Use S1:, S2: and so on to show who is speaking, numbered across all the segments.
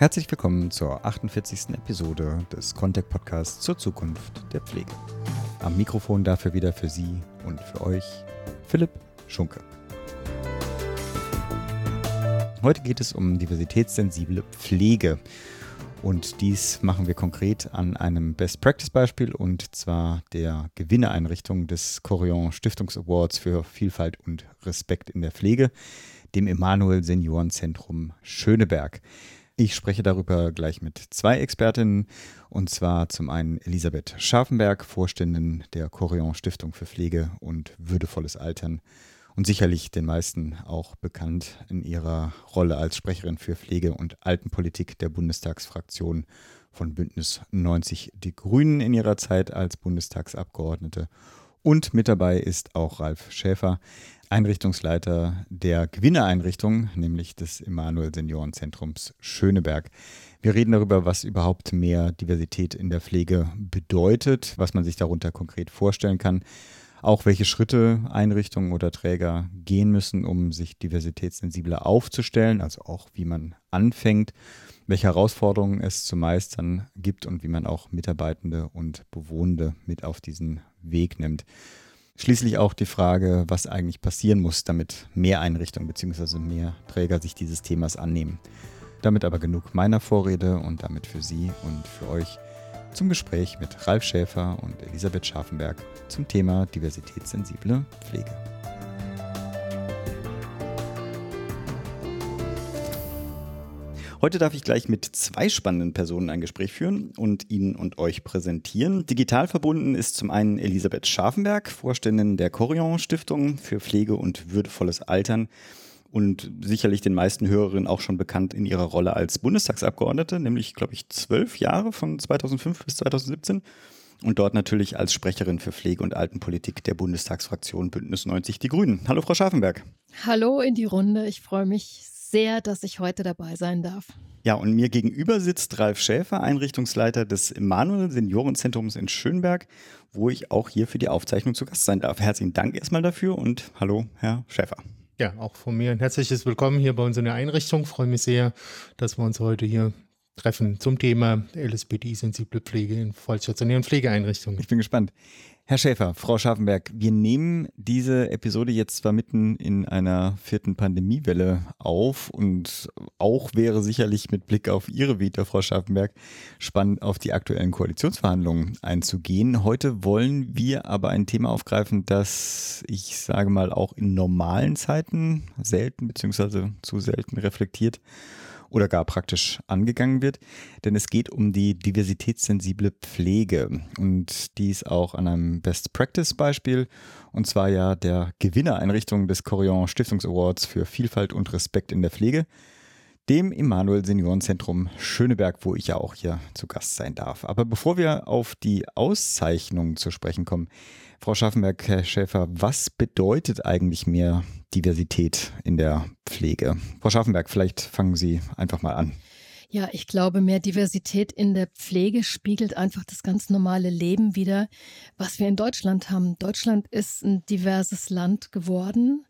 S1: Herzlich willkommen zur 48. Episode des Contact Podcasts zur Zukunft der Pflege. Am Mikrofon dafür wieder für Sie und für euch Philipp Schunke. Heute geht es um diversitätssensible Pflege. Und dies machen wir konkret an einem Best Practice Beispiel und zwar der Gewinneeinrichtung des Corion Stiftungs Awards für Vielfalt und Respekt in der Pflege, dem Emanuel Seniorenzentrum Schöneberg. Ich spreche darüber gleich mit zwei Expertinnen und zwar zum einen Elisabeth Scharfenberg, Vorständin der Corion Stiftung für Pflege und würdevolles Altern und sicherlich den meisten auch bekannt in ihrer Rolle als Sprecherin für Pflege und Altenpolitik der Bundestagsfraktion von Bündnis 90 Die Grünen in ihrer Zeit als Bundestagsabgeordnete. Und mit dabei ist auch Ralf Schäfer, Einrichtungsleiter der Gewinnereinrichtung, nämlich des Emanuel Seniorenzentrums Schöneberg. Wir reden darüber, was überhaupt mehr Diversität in der Pflege bedeutet, was man sich darunter konkret vorstellen kann, auch welche Schritte Einrichtungen oder Träger gehen müssen, um sich diversitätssensibler aufzustellen, also auch wie man anfängt, welche Herausforderungen es zu meistern gibt und wie man auch Mitarbeitende und Bewohnende mit auf diesen Weg nimmt. Schließlich auch die Frage, was eigentlich passieren muss, damit mehr Einrichtungen bzw. mehr Träger sich dieses Themas annehmen. Damit aber genug meiner Vorrede und damit für Sie und für euch zum Gespräch mit Ralf Schäfer und Elisabeth Scharfenberg zum Thema diversitätssensible Pflege. Heute darf ich gleich mit zwei spannenden Personen ein Gespräch führen und Ihnen und euch präsentieren. Digital verbunden ist zum einen Elisabeth Scharfenberg, Vorständin der Corion Stiftung für Pflege und würdevolles Altern und sicherlich den meisten Hörerinnen auch schon bekannt in ihrer Rolle als Bundestagsabgeordnete, nämlich, glaube ich, zwölf Jahre von 2005 bis 2017 und dort natürlich als Sprecherin für Pflege- und Altenpolitik der Bundestagsfraktion Bündnis 90 Die Grünen. Hallo, Frau Scharfenberg.
S2: Hallo in die Runde. Ich freue mich sehr, dass ich heute dabei sein darf.
S1: Ja, und mir gegenüber sitzt Ralf Schäfer, Einrichtungsleiter des Emanuel Seniorenzentrums in Schönberg, wo ich auch hier für die Aufzeichnung zu Gast sein darf. Herzlichen Dank erstmal dafür und hallo, Herr Schäfer.
S3: Ja, auch von mir ein herzliches Willkommen hier bei uns in der Einrichtung. Ich freue mich sehr, dass wir uns heute hier treffen zum Thema LSBD-sensible Pflege in vollstationären Pflegeeinrichtungen.
S1: Ich bin gespannt. Herr Schäfer, Frau Scharfenberg, wir nehmen diese Episode jetzt zwar mitten in einer vierten Pandemiewelle auf und auch wäre sicherlich mit Blick auf Ihre Vita, Frau Scharfenberg, spannend auf die aktuellen Koalitionsverhandlungen einzugehen. Heute wollen wir aber ein Thema aufgreifen, das ich sage mal auch in normalen Zeiten selten bzw. zu selten reflektiert oder gar praktisch angegangen wird, denn es geht um die diversitätssensible Pflege. Und dies auch an einem Best Practice Beispiel und zwar ja der Gewinnereinrichtung des Corion Stiftungs Awards für Vielfalt und Respekt in der Pflege, dem Emanuel Seniorenzentrum Schöneberg, wo ich ja auch hier zu Gast sein darf. Aber bevor wir auf die Auszeichnungen zu sprechen kommen, Frau Schaffenberg, Herr Schäfer, was bedeutet eigentlich mehr Diversität in der Pflege? Frau Schaffenberg, vielleicht fangen Sie einfach mal an.
S2: Ja, ich glaube, mehr Diversität in der Pflege spiegelt einfach das ganz normale Leben wieder, was wir in Deutschland haben. Deutschland ist ein diverses Land geworden.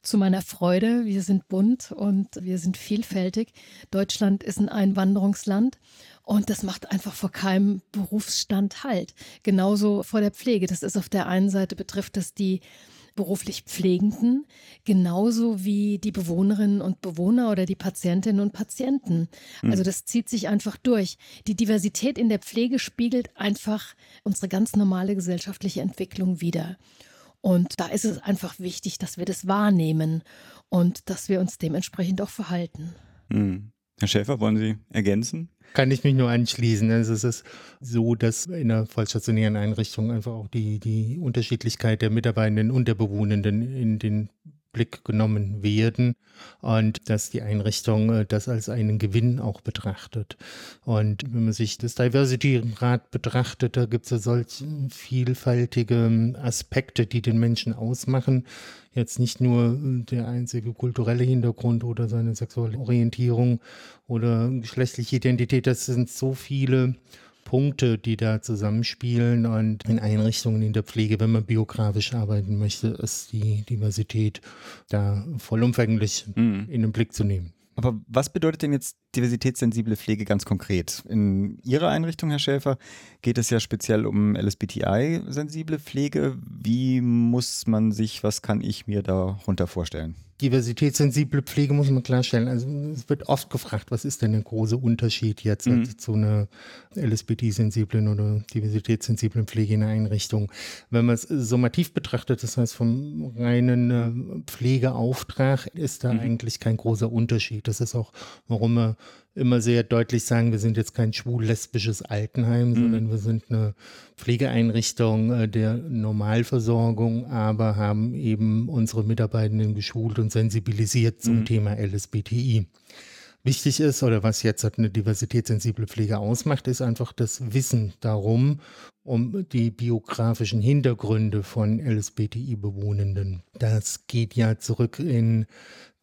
S2: Zu meiner Freude, wir sind bunt und wir sind vielfältig. Deutschland ist ein Einwanderungsland und das macht einfach vor keinem Berufsstand Halt. Genauso vor der Pflege. Das ist auf der einen Seite betrifft das die beruflich Pflegenden, genauso wie die Bewohnerinnen und Bewohner oder die Patientinnen und Patienten. Hm. Also das zieht sich einfach durch. Die Diversität in der Pflege spiegelt einfach unsere ganz normale gesellschaftliche Entwicklung wider. Und da ist es einfach wichtig, dass wir das wahrnehmen und dass wir uns dementsprechend auch verhalten.
S1: Mhm. Herr Schäfer, wollen Sie ergänzen?
S3: Kann ich mich nur anschließen. Also es ist so, dass in der vollstationären Einrichtung einfach auch die, die Unterschiedlichkeit der Mitarbeitenden und der Bewohnenden in den Blick genommen werden und dass die Einrichtung äh, das als einen Gewinn auch betrachtet. Und wenn man sich das Diversity-Rat betrachtet, da gibt es ja solch vielfältige Aspekte, die den Menschen ausmachen. Jetzt nicht nur der einzige kulturelle Hintergrund oder seine sexuelle Orientierung oder geschlechtliche Identität, das sind so viele Punkte, die da zusammenspielen und in Einrichtungen in der Pflege, wenn man biografisch arbeiten möchte, ist die Diversität da vollumfänglich mhm. in den Blick zu nehmen.
S1: Aber was bedeutet denn jetzt diversitätssensible Pflege ganz konkret? In Ihrer Einrichtung, Herr Schäfer, geht es ja speziell um LSBTI-sensible Pflege. Wie muss man sich, was kann ich mir darunter vorstellen?
S3: Diversitätssensible Pflege muss man klarstellen. Also es wird oft gefragt, was ist denn der große Unterschied jetzt mhm. zu einer LSBT-sensiblen oder diversitätssensiblen Pflege in einer Einrichtung. Wenn man es summativ betrachtet, das heißt vom reinen äh, Pflegeauftrag, ist da mhm. eigentlich kein großer Unterschied. Das ist auch, warum wir immer sehr deutlich sagen, wir sind jetzt kein schwul-lesbisches Altenheim, mhm. sondern wir sind eine Pflegeeinrichtung äh, der Normalversorgung, aber haben eben unsere Mitarbeitenden geschult und sensibilisiert zum mhm. Thema LSBTI. Wichtig ist oder was jetzt eine diversitätssensible Pflege ausmacht, ist einfach das Wissen darum, um die biografischen Hintergründe von LSBTI-Bewohnenden. Das geht ja zurück in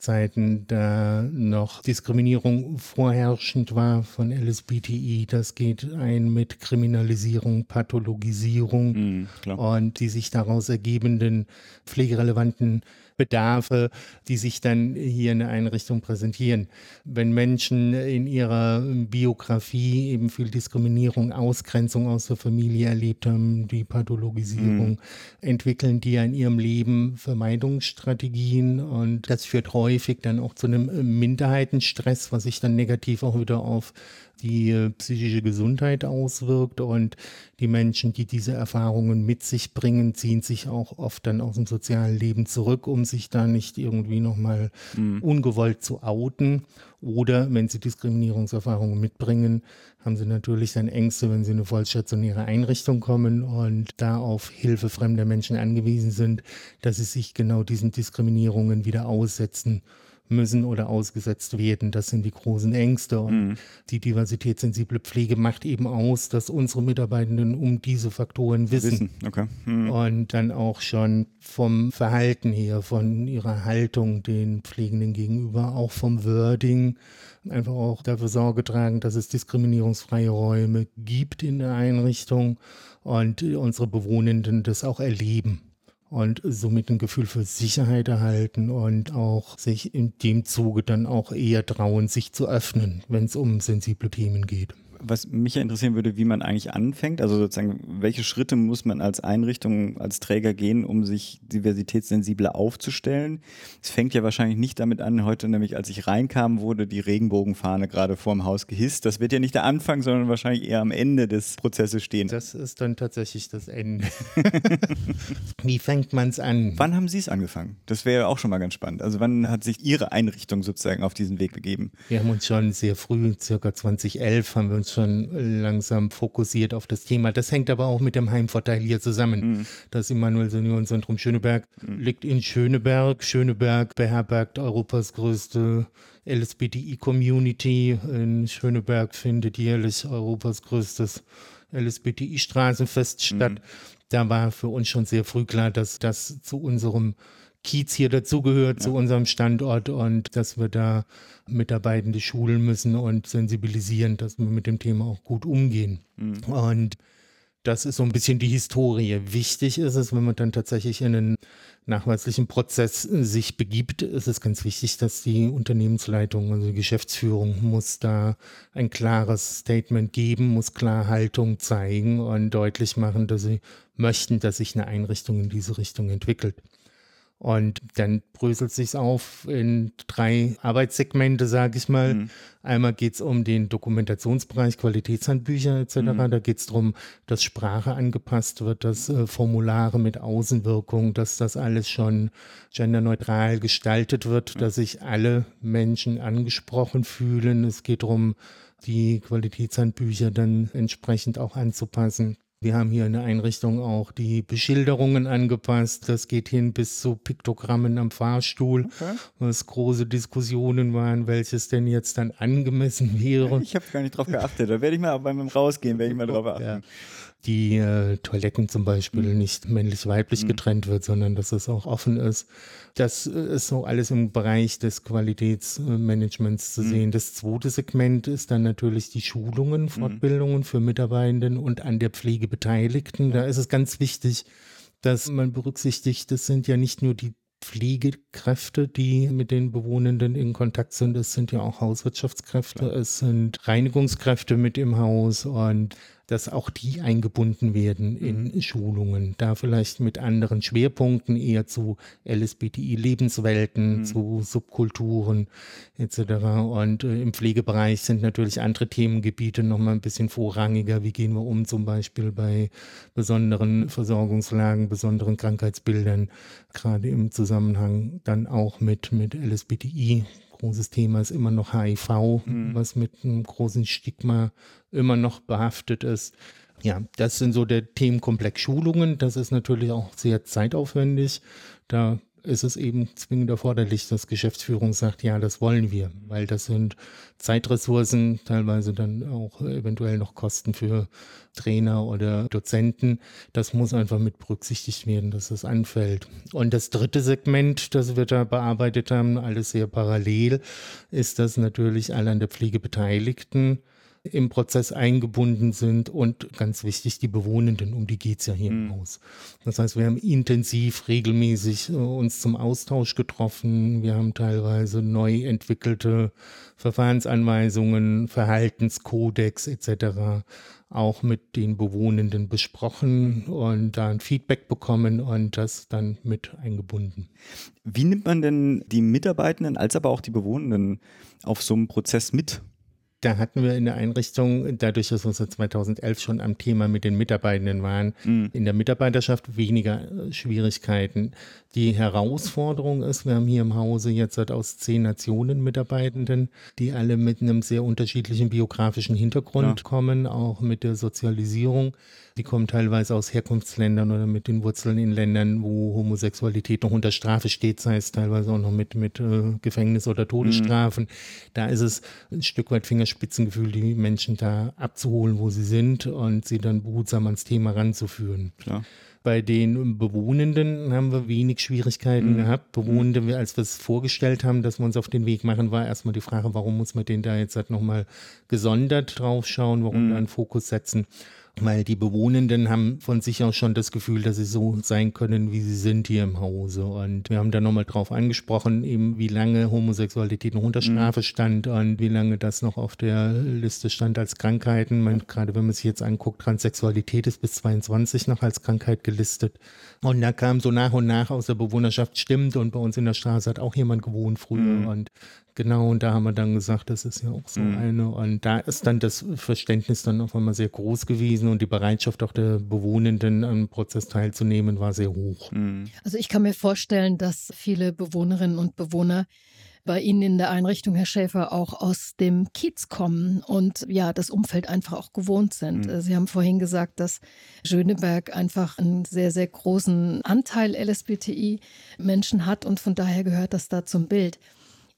S3: Zeiten, da noch Diskriminierung vorherrschend war von LSBTI. Das geht ein mit Kriminalisierung, Pathologisierung mm, und die sich daraus ergebenden pflegerelevanten Bedarfe, die sich dann hier in der Einrichtung präsentieren. Wenn Menschen in ihrer Biografie eben viel Diskriminierung, Ausgrenzung aus der Familie erlebt haben, die Pathologisierung, mhm. entwickeln die in ihrem Leben Vermeidungsstrategien und das führt häufig dann auch zu einem Minderheitenstress, was sich dann negativ auch wieder auf die äh, psychische Gesundheit auswirkt. Und die Menschen, die diese Erfahrungen mit sich bringen, ziehen sich auch oft dann aus dem sozialen Leben zurück, um sich da nicht irgendwie nochmal mhm. ungewollt zu outen. Oder wenn sie Diskriminierungserfahrungen mitbringen, haben sie natürlich dann Ängste, wenn sie in eine vollstationäre Einrichtung kommen und da auf Hilfe fremder Menschen angewiesen sind, dass sie sich genau diesen Diskriminierungen wieder aussetzen müssen oder ausgesetzt werden. Das sind die großen Ängste. Und mhm. die diversitätssensible Pflege macht eben aus, dass unsere Mitarbeitenden um diese Faktoren wissen. wissen. Okay. Mhm. Und dann auch schon vom Verhalten her, von ihrer Haltung den Pflegenden gegenüber, auch vom Wording, einfach auch dafür Sorge tragen, dass es diskriminierungsfreie Räume gibt in der Einrichtung und unsere Bewohnenden das auch erleben und somit ein Gefühl für Sicherheit erhalten und auch sich in dem Zuge dann auch eher trauen, sich zu öffnen, wenn es um sensible Themen geht
S1: was mich ja interessieren würde, wie man eigentlich anfängt. Also sozusagen, welche Schritte muss man als Einrichtung, als Träger gehen, um sich diversitätssensibler aufzustellen? Es fängt ja wahrscheinlich nicht damit an, heute nämlich, als ich reinkam, wurde die Regenbogenfahne gerade vorm Haus gehisst. Das wird ja nicht der Anfang, sondern wahrscheinlich eher am Ende des Prozesses stehen.
S3: Das ist dann tatsächlich das Ende. wie fängt man es an?
S1: Wann haben Sie es angefangen? Das wäre ja auch schon mal ganz spannend. Also wann hat sich Ihre Einrichtung sozusagen auf diesen Weg begeben?
S3: Wir haben uns schon sehr früh, circa 2011, haben wir uns schon langsam fokussiert auf das Thema. Das hängt aber auch mit dem Heimvorteil hier zusammen. Mhm. Das Immanuel Seniorenzentrum Schöneberg mhm. liegt in Schöneberg. Schöneberg beherbergt Europas größte LSBTI-Community. In Schöneberg findet jährlich Europas größtes LSBTI-Straßenfest statt. Mhm. Da war für uns schon sehr früh klar, dass das zu unserem Kiez hier dazugehört, ja. zu unserem Standort und dass wir da Mitarbeitende schulen müssen und sensibilisieren, dass wir mit dem Thema auch gut umgehen. Mhm. Und das ist so ein bisschen die Historie. Wichtig ist es, wenn man dann tatsächlich in einen nachweislichen Prozess sich begibt, ist es ganz wichtig, dass die Unternehmensleitung, also die Geschäftsführung, muss da ein klares Statement geben, muss klar Haltung zeigen und deutlich machen, dass sie möchten, dass sich eine Einrichtung in diese Richtung entwickelt. Und dann bröselt sich auf in drei Arbeitssegmente, sage ich mal. Mhm. Einmal geht es um den Dokumentationsbereich, Qualitätshandbücher etc. Mhm. Da geht es darum, dass Sprache angepasst wird, dass äh, Formulare mit Außenwirkung, dass das alles schon genderneutral gestaltet wird, mhm. dass sich alle Menschen angesprochen fühlen. Es geht darum, die Qualitätshandbücher dann entsprechend auch anzupassen. Wir haben hier in der Einrichtung auch die Beschilderungen angepasst. Das geht hin bis zu Piktogrammen am Fahrstuhl, okay. was große Diskussionen waren, welches denn jetzt dann angemessen wäre.
S1: Ich habe gar nicht drauf geachtet. Da werde ich mal beim Rausgehen, werde ich mal drauf achten. Ja
S3: die äh, Toiletten zum Beispiel mhm. nicht männlich-weiblich mhm. getrennt wird, sondern dass es auch offen ist. Das äh, ist so alles im Bereich des Qualitätsmanagements zu mhm. sehen. Das zweite Segment ist dann natürlich die Schulungen, mhm. Fortbildungen für Mitarbeitenden und an der Pflege Beteiligten. Da ist es ganz wichtig, dass man berücksichtigt, das sind ja nicht nur die Pflegekräfte, die mit den Bewohnenden in Kontakt sind. Es sind ja auch Hauswirtschaftskräfte, es sind Reinigungskräfte mit im Haus und dass auch die eingebunden werden in mhm. Schulungen, da vielleicht mit anderen Schwerpunkten eher zu LSBTI-Lebenswelten, mhm. zu Subkulturen etc. Und äh, im Pflegebereich sind natürlich andere Themengebiete nochmal ein bisschen vorrangiger. Wie gehen wir um zum Beispiel bei besonderen Versorgungslagen, besonderen Krankheitsbildern, gerade im Zusammenhang dann auch mit, mit LSBTI großes Thema ist immer noch HIV, mhm. was mit einem großen Stigma immer noch behaftet ist. Ja, das sind so der Themenkomplex Schulungen. Das ist natürlich auch sehr zeitaufwendig. Da ist es eben zwingend erforderlich, dass Geschäftsführung sagt, ja, das wollen wir, weil das sind Zeitressourcen, teilweise dann auch eventuell noch Kosten für Trainer oder Dozenten. Das muss einfach mit berücksichtigt werden, dass das anfällt. Und das dritte Segment, das wir da bearbeitet haben, alles sehr parallel, ist, dass natürlich alle an der Pflege Beteiligten im Prozess eingebunden sind und ganz wichtig, die Bewohnenden, um die geht's ja hier mhm. im Haus. Das heißt, wir haben intensiv, regelmäßig äh, uns zum Austausch getroffen. Wir haben teilweise neu entwickelte Verfahrensanweisungen, Verhaltenskodex etc. auch mit den Bewohnenden besprochen und da ein Feedback bekommen und das dann mit eingebunden.
S1: Wie nimmt man denn die Mitarbeitenden als aber auch die Bewohnenden auf so einem Prozess mit?
S3: Da hatten wir in der Einrichtung, dadurch, dass wir 2011 schon am Thema mit den Mitarbeitenden waren, mhm. in der Mitarbeiterschaft weniger äh, Schwierigkeiten. Die Herausforderung ist, wir haben hier im Hause jetzt aus zehn Nationen Mitarbeitenden, die alle mit einem sehr unterschiedlichen biografischen Hintergrund ja. kommen, auch mit der Sozialisierung. Die kommen teilweise aus Herkunftsländern oder mit den Wurzeln in Ländern, wo Homosexualität noch unter Strafe steht, sei es teilweise auch noch mit, mit äh, Gefängnis oder Todesstrafen. Mhm. Da ist es ein Stück weit Fingerspitzengefühl, die Menschen da abzuholen, wo sie sind und sie dann behutsam ans Thema ranzuführen. Klar. Bei den Bewohnenden haben wir wenig Schwierigkeiten mhm. gehabt. Bewohnende, als wir es vorgestellt haben, dass wir uns auf den Weg machen, war erstmal die Frage, warum muss man den da jetzt halt nochmal gesondert drauf schauen, warum mhm. da einen Fokus setzen weil die Bewohnenden haben von sich aus schon das Gefühl, dass sie so sein können, wie sie sind hier im Hause. Und wir haben da nochmal drauf angesprochen, eben wie lange Homosexualität noch unter mhm. Strafe stand und wie lange das noch auf der Liste stand als Krankheiten. Man, gerade wenn man sich jetzt anguckt, Transsexualität ist bis 22 noch als Krankheit gelistet. Und da kam so nach und nach aus der Bewohnerschaft, stimmt, und bei uns in der Straße hat auch jemand gewohnt früher. Mhm. Und Genau, und da haben wir dann gesagt, das ist ja auch so mhm. eine. Und da ist dann das Verständnis dann auf einmal sehr groß gewesen und die Bereitschaft auch der Bewohnenden am Prozess teilzunehmen war sehr hoch.
S2: Mhm. Also ich kann mir vorstellen, dass viele Bewohnerinnen und Bewohner bei Ihnen in der Einrichtung, Herr Schäfer, auch aus dem Kiez kommen und ja, das Umfeld einfach auch gewohnt sind. Mhm. Sie haben vorhin gesagt, dass Schöneberg einfach einen sehr, sehr großen Anteil LSBTI-Menschen hat und von daher gehört das da zum Bild.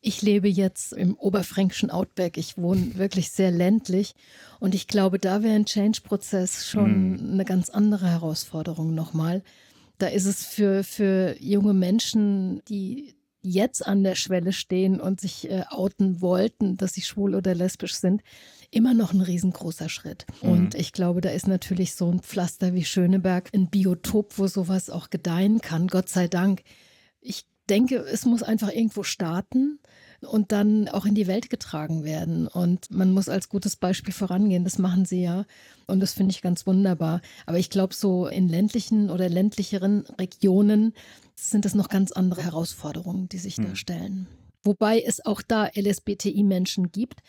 S2: Ich lebe jetzt im oberfränkischen Outback. Ich wohne wirklich sehr ländlich. Und ich glaube, da wäre ein Change-Prozess schon mhm. eine ganz andere Herausforderung nochmal. Da ist es für, für junge Menschen, die jetzt an der Schwelle stehen und sich äh, outen wollten, dass sie schwul oder lesbisch sind, immer noch ein riesengroßer Schritt. Mhm. Und ich glaube, da ist natürlich so ein Pflaster wie Schöneberg ein Biotop, wo sowas auch gedeihen kann. Gott sei Dank. Ich denke, es muss einfach irgendwo starten und dann auch in die Welt getragen werden. Und man muss als gutes Beispiel vorangehen. Das machen sie ja. Und das finde ich ganz wunderbar. Aber ich glaube, so in ländlichen oder ländlicheren Regionen sind das noch ganz andere Herausforderungen, die sich hm. da stellen. Wobei es auch da LSBTI-Menschen gibt,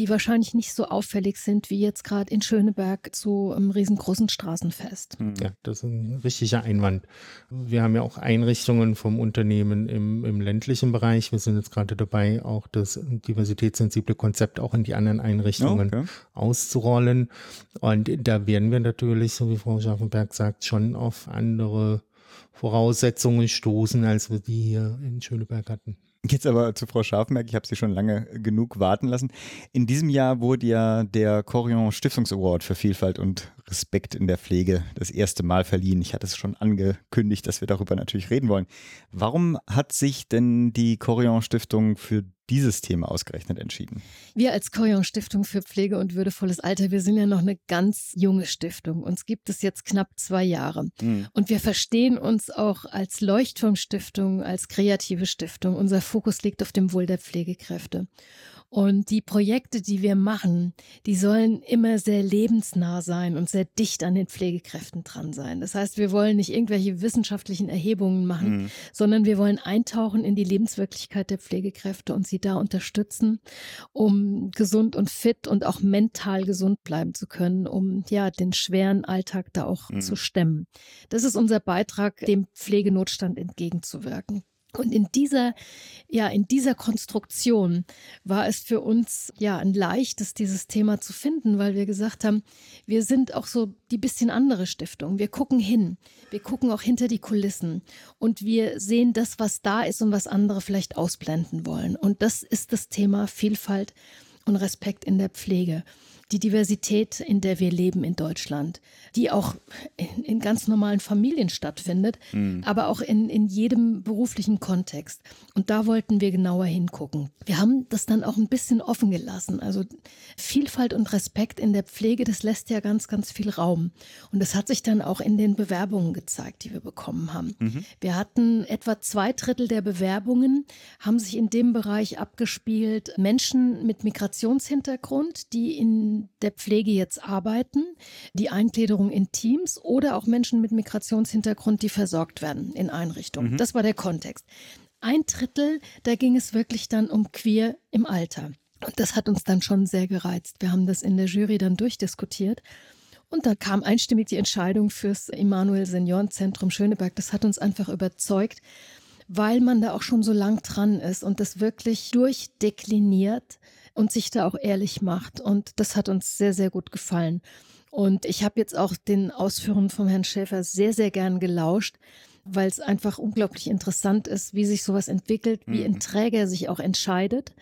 S2: die wahrscheinlich nicht so auffällig sind wie jetzt gerade in Schöneberg zu einem riesengroßen Straßenfest.
S3: Hm. Ja, das ist ein richtiger Einwand. Wir haben ja auch Einrichtungen vom Unternehmen im, im ländlichen Bereich. Wir sind jetzt gerade dabei, auch das diversitätssensible Konzept auch in die anderen Einrichtungen okay. auszurollen. Und da werden wir natürlich, so wie Frau Schaffenberg sagt, schon auf andere Voraussetzungen stoßen, als wir die hier in Schöneberg hatten.
S1: Jetzt aber zu Frau Scharfenberg, ich habe sie schon lange genug warten lassen. In diesem Jahr wurde ja der Corion Stiftungs Award für Vielfalt und Respekt in der Pflege das erste Mal verliehen. Ich hatte es schon angekündigt, dass wir darüber natürlich reden wollen. Warum hat sich denn die Corion Stiftung für dieses Thema ausgerechnet entschieden?
S2: Wir als Koyon Stiftung für Pflege und würdevolles Alter, wir sind ja noch eine ganz junge Stiftung. Uns gibt es jetzt knapp zwei Jahre. Mhm. Und wir verstehen uns auch als Leuchtturmstiftung, als kreative Stiftung. Unser Fokus liegt auf dem Wohl der Pflegekräfte. Und die Projekte, die wir machen, die sollen immer sehr lebensnah sein und sehr dicht an den Pflegekräften dran sein. Das heißt, wir wollen nicht irgendwelche wissenschaftlichen Erhebungen machen, mhm. sondern wir wollen eintauchen in die Lebenswirklichkeit der Pflegekräfte und sie da unterstützen, um gesund und fit und auch mental gesund bleiben zu können, um ja den schweren Alltag da auch mhm. zu stemmen. Das ist unser Beitrag, dem Pflegenotstand entgegenzuwirken. Und in dieser, ja, in dieser Konstruktion war es für uns ja ein leichtes, dieses Thema zu finden, weil wir gesagt haben, wir sind auch so die bisschen andere Stiftung. Wir gucken hin. Wir gucken auch hinter die Kulissen und wir sehen das, was da ist und was andere vielleicht ausblenden wollen. Und das ist das Thema Vielfalt und Respekt in der Pflege die Diversität, in der wir leben in Deutschland, die auch in, in ganz normalen Familien stattfindet, mhm. aber auch in, in jedem beruflichen Kontext. Und da wollten wir genauer hingucken. Wir haben das dann auch ein bisschen offen gelassen. Also Vielfalt und Respekt in der Pflege, das lässt ja ganz, ganz viel Raum. Und das hat sich dann auch in den Bewerbungen gezeigt, die wir bekommen haben. Mhm. Wir hatten etwa zwei Drittel der Bewerbungen, haben sich in dem Bereich abgespielt, Menschen mit Migrationshintergrund, die in der Pflege jetzt arbeiten, die Eingliederung in Teams oder auch Menschen mit Migrationshintergrund, die versorgt werden in Einrichtungen. Mhm. Das war der Kontext. Ein Drittel, da ging es wirklich dann um Queer im Alter. Und das hat uns dann schon sehr gereizt. Wir haben das in der Jury dann durchdiskutiert. Und da kam einstimmig die Entscheidung fürs Immanuel Seniorenzentrum Schöneberg. Das hat uns einfach überzeugt, weil man da auch schon so lang dran ist und das wirklich durchdekliniert und sich da auch ehrlich macht. Und das hat uns sehr, sehr gut gefallen. Und ich habe jetzt auch den Ausführungen von Herrn Schäfer sehr, sehr gern gelauscht, weil es einfach unglaublich interessant ist, wie sich sowas entwickelt, wie ein mhm. Träger sich auch entscheidet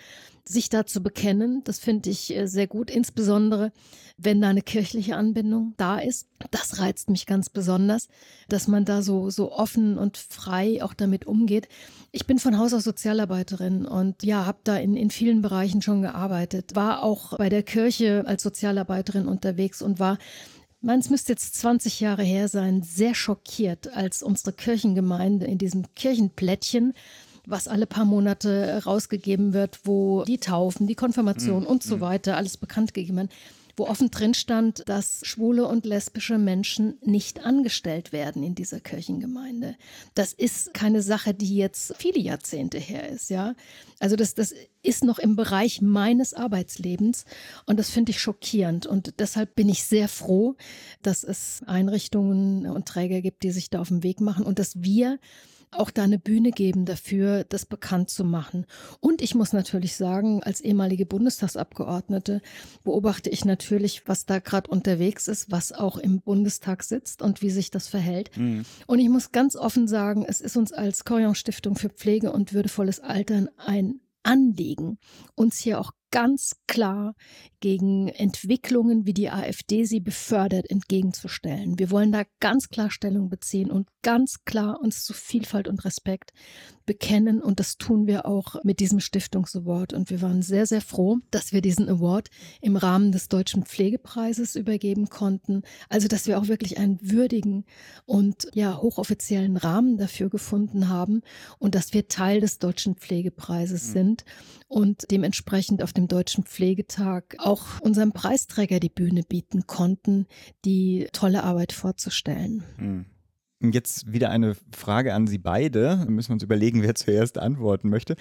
S2: sich da zu bekennen. Das finde ich äh, sehr gut, insbesondere wenn da eine kirchliche Anbindung da ist. Das reizt mich ganz besonders, dass man da so, so offen und frei auch damit umgeht. Ich bin von Haus aus Sozialarbeiterin und ja, habe da in, in vielen Bereichen schon gearbeitet, war auch bei der Kirche als Sozialarbeiterin unterwegs und war Meins müsste jetzt 20 Jahre her sein, sehr schockiert, als unsere Kirchengemeinde in diesem Kirchenplättchen was alle paar Monate rausgegeben wird, wo die Taufen, die Konfirmation mhm. und so mhm. weiter alles bekannt gegeben werden, wo offen drin stand, dass schwule und lesbische Menschen nicht angestellt werden in dieser Kirchengemeinde. Das ist keine Sache, die jetzt viele Jahrzehnte her ist, ja. Also das, das ist noch im Bereich meines Arbeitslebens und das finde ich schockierend und deshalb bin ich sehr froh, dass es Einrichtungen und Träger gibt, die sich da auf den Weg machen und dass wir auch da eine Bühne geben dafür, das bekannt zu machen. Und ich muss natürlich sagen, als ehemalige Bundestagsabgeordnete beobachte ich natürlich, was da gerade unterwegs ist, was auch im Bundestag sitzt und wie sich das verhält. Mhm. Und ich muss ganz offen sagen, es ist uns als Corion Stiftung für Pflege und würdevolles Altern ein Anliegen, uns hier auch ganz klar gegen Entwicklungen, wie die AfD sie befördert, entgegenzustellen. Wir wollen da ganz klar Stellung beziehen und ganz klar uns zu Vielfalt und Respekt bekennen. Und das tun wir auch mit diesem Stiftungsaward. Und wir waren sehr, sehr froh, dass wir diesen Award im Rahmen des Deutschen Pflegepreises übergeben konnten. Also, dass wir auch wirklich einen würdigen und ja, hochoffiziellen Rahmen dafür gefunden haben und dass wir Teil des Deutschen Pflegepreises mhm. sind und dementsprechend auf dem Deutschen Pflegetag auch unserem Preisträger die Bühne bieten konnten, die tolle Arbeit vorzustellen.
S1: Mhm. Jetzt wieder eine Frage an Sie beide. Wir müssen uns überlegen, wer zuerst antworten möchte.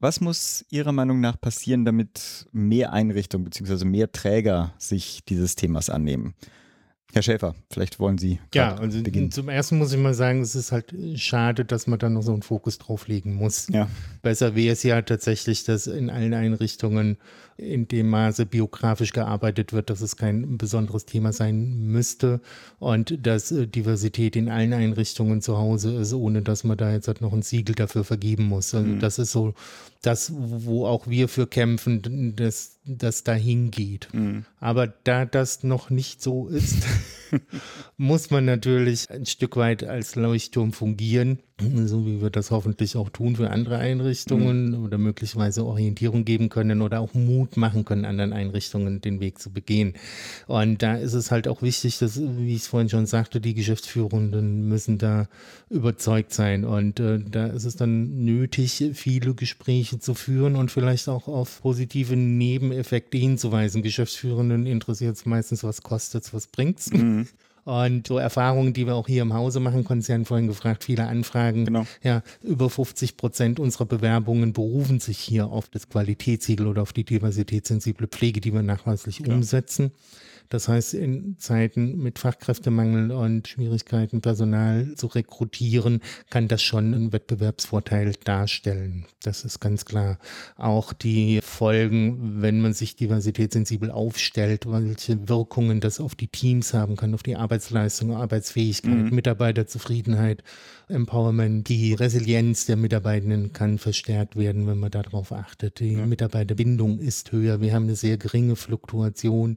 S1: Was muss Ihrer Meinung nach passieren, damit mehr Einrichtungen bzw. mehr Träger sich dieses Themas annehmen? Herr Schäfer, vielleicht wollen Sie.
S3: Ja, also beginnen. zum ersten muss ich mal sagen, es ist halt schade, dass man da noch so einen Fokus drauf legen muss. Ja. Besser wäre es ja tatsächlich, dass in allen Einrichtungen in dem Maße biografisch gearbeitet wird, dass es kein besonderes Thema sein müsste und dass äh, Diversität in allen Einrichtungen zu Hause ist, ohne dass man da jetzt halt noch ein Siegel dafür vergeben muss. Also mhm. das ist so das, wo auch wir für kämpfen, dass das dahin geht. Mhm. Aber da das noch nicht so ist, muss man natürlich ein Stück weit als Leuchtturm fungieren, so wie wir das hoffentlich auch tun für andere Einrichtungen mhm. oder möglicherweise Orientierung geben können oder auch Mut machen können, anderen Einrichtungen den Weg zu begehen. Und da ist es halt auch wichtig, dass, wie ich es vorhin schon sagte, die Geschäftsführenden müssen da überzeugt sein. Und äh, da ist es dann nötig, viele Gespräche zu führen und vielleicht auch auf positive Nebeneffekte hinzuweisen. Geschäftsführenden interessiert es meistens, was kostet es, was bringt es. Mhm. Und so Erfahrungen, die wir auch hier im Hause machen, ja vorhin gefragt, viele Anfragen. Genau. Ja, über 50 Prozent unserer Bewerbungen berufen sich hier auf das Qualitätssiegel oder auf die diversitätssensible Pflege, die wir nachweislich Klar. umsetzen. Das heißt, in Zeiten mit Fachkräftemangel und Schwierigkeiten, Personal zu rekrutieren, kann das schon einen Wettbewerbsvorteil darstellen. Das ist ganz klar. Auch die Folgen, wenn man sich diversitätssensibel aufstellt, welche Wirkungen das auf die Teams haben kann, auf die Arbeitsleistung, Arbeitsfähigkeit, mhm. Mitarbeiterzufriedenheit, Empowerment, die Resilienz der Mitarbeitenden kann verstärkt werden, wenn man darauf achtet. Die ja. Mitarbeiterbindung ist höher. Wir haben eine sehr geringe Fluktuation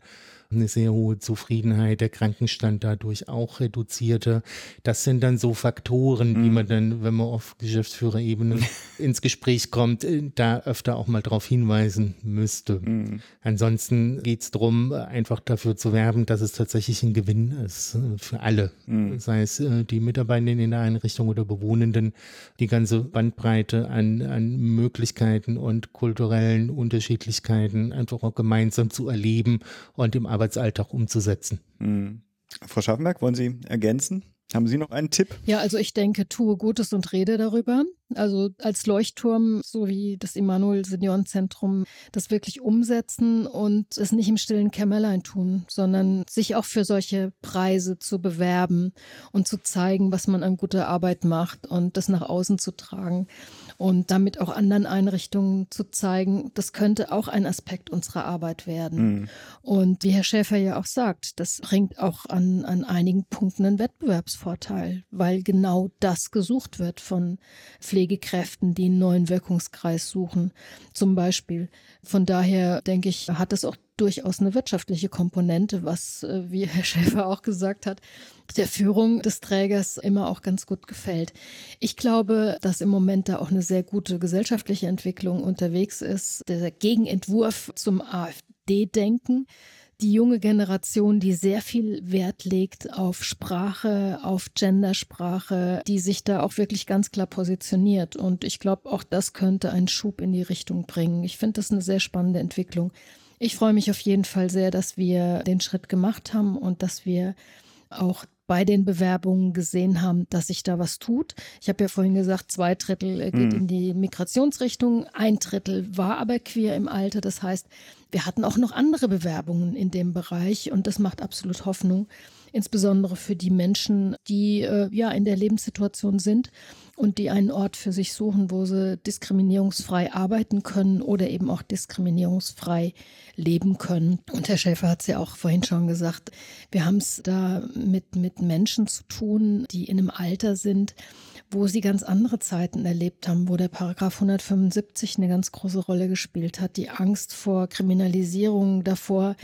S3: eine sehr hohe Zufriedenheit, der Krankenstand dadurch auch reduzierte. Das sind dann so Faktoren, die man mhm. dann, wenn man auf Geschäftsführerebene ins Gespräch kommt, äh, da öfter auch mal darauf hinweisen müsste. Mhm. Ansonsten geht es darum, einfach dafür zu werben, dass es tatsächlich ein Gewinn ist äh, für alle. Mhm. Sei es äh, die Mitarbeitenden in der Einrichtung oder Bewohnenden, die ganze Bandbreite an, an Möglichkeiten und kulturellen Unterschiedlichkeiten einfach auch gemeinsam zu erleben und im Arbeitsalltag umzusetzen.
S1: Mhm. Frau Schaffenberg, wollen Sie ergänzen? Haben Sie noch einen Tipp?
S2: Ja, also ich denke, tue Gutes und rede darüber. Also als Leuchtturm, so wie das Immanuel Seniorenzentrum, das wirklich umsetzen und es nicht im stillen Kämmerlein tun, sondern sich auch für solche Preise zu bewerben und zu zeigen, was man an guter Arbeit macht und das nach außen zu tragen und damit auch anderen Einrichtungen zu zeigen, das könnte auch ein Aspekt unserer Arbeit werden. Mhm. Und wie Herr Schäfer ja auch sagt, das bringt auch an, an einigen Punkten einen Wettbewerbsvorteil, weil genau das gesucht wird von Pflegekräften, die einen neuen Wirkungskreis suchen, zum Beispiel. Von daher denke ich, hat es auch durchaus eine wirtschaftliche Komponente, was, äh, wie Herr Schäfer auch gesagt hat, der Führung des Trägers immer auch ganz gut gefällt. Ich glaube, dass im Moment da auch eine sehr gute gesellschaftliche Entwicklung unterwegs ist. Der Gegenentwurf zum AfD-Denken die junge Generation, die sehr viel Wert legt auf Sprache, auf Gendersprache, die sich da auch wirklich ganz klar positioniert. Und ich glaube, auch das könnte einen Schub in die Richtung bringen. Ich finde das eine sehr spannende Entwicklung. Ich freue mich auf jeden Fall sehr, dass wir den Schritt gemacht haben und dass wir auch bei den Bewerbungen gesehen haben, dass sich da was tut. Ich habe ja vorhin gesagt, zwei Drittel äh, geht mhm. in die Migrationsrichtung, ein Drittel war aber queer im Alter. Das heißt, wir hatten auch noch andere Bewerbungen in dem Bereich und das macht absolut Hoffnung, insbesondere für die Menschen, die äh, ja in der Lebenssituation sind und die einen Ort für sich suchen, wo sie diskriminierungsfrei arbeiten können oder eben auch diskriminierungsfrei leben können. Und Herr Schäfer hat es ja auch vorhin schon gesagt, wir haben es da mit, mit Menschen zu tun, die in einem Alter sind, wo sie ganz andere Zeiten erlebt haben, wo der Paragraph 175 eine ganz große Rolle gespielt hat, die Angst vor Kriminalisierung, davor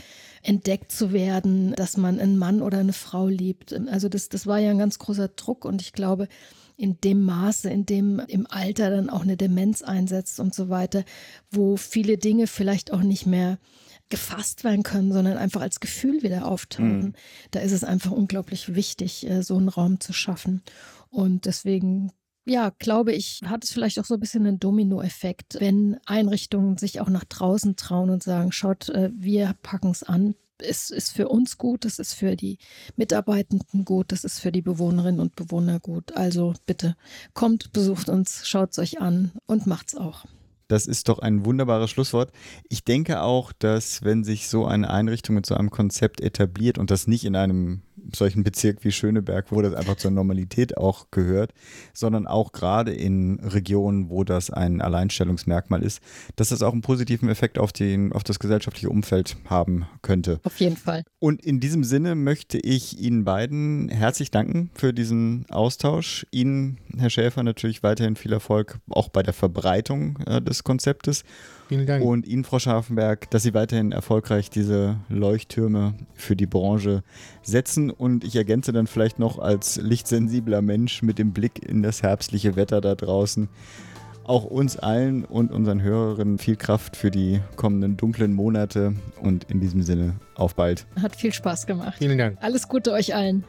S2: entdeckt zu werden, dass man einen Mann oder eine Frau liebt. Also das, das war ja ein ganz großer Druck und ich glaube, in dem Maße, in dem im Alter dann auch eine Demenz einsetzt und so weiter, wo viele Dinge vielleicht auch nicht mehr gefasst werden können, sondern einfach als Gefühl wieder auftauchen. Mhm. Da ist es einfach unglaublich wichtig, äh, so einen Raum zu schaffen. Und deswegen ja, glaube ich, hat es vielleicht auch so ein bisschen einen Dominoeffekt, wenn Einrichtungen sich auch nach draußen trauen und sagen, schaut, äh, wir packen es an. Es ist für uns gut, es ist für die Mitarbeitenden gut, es ist für die Bewohnerinnen und Bewohner gut. Also bitte kommt, besucht uns, schaut es euch an und macht's auch.
S1: Das ist doch ein wunderbares Schlusswort. Ich denke auch, dass wenn sich so eine Einrichtung mit so einem Konzept etabliert und das nicht in einem solchen Bezirk wie Schöneberg, wo das einfach zur Normalität auch gehört, sondern auch gerade in Regionen, wo das ein Alleinstellungsmerkmal ist, dass das auch einen positiven Effekt auf, den, auf das gesellschaftliche Umfeld haben könnte.
S2: Auf jeden Fall.
S1: Und in diesem Sinne möchte ich Ihnen beiden herzlich danken für diesen Austausch. Ihnen, Herr Schäfer, natürlich weiterhin viel Erfolg auch bei der Verbreitung äh, des Konzeptes
S3: Vielen Dank.
S1: Und Ihnen, Frau Scharfenberg, dass Sie weiterhin erfolgreich diese Leuchttürme für die Branche setzen. Und ich ergänze dann vielleicht noch als lichtsensibler Mensch mit dem Blick in das herbstliche Wetter da draußen auch uns allen und unseren Hörerinnen viel Kraft für die kommenden dunklen Monate und in diesem Sinne auf bald.
S2: Hat viel Spaß gemacht.
S3: Vielen Dank.
S2: Alles Gute euch allen.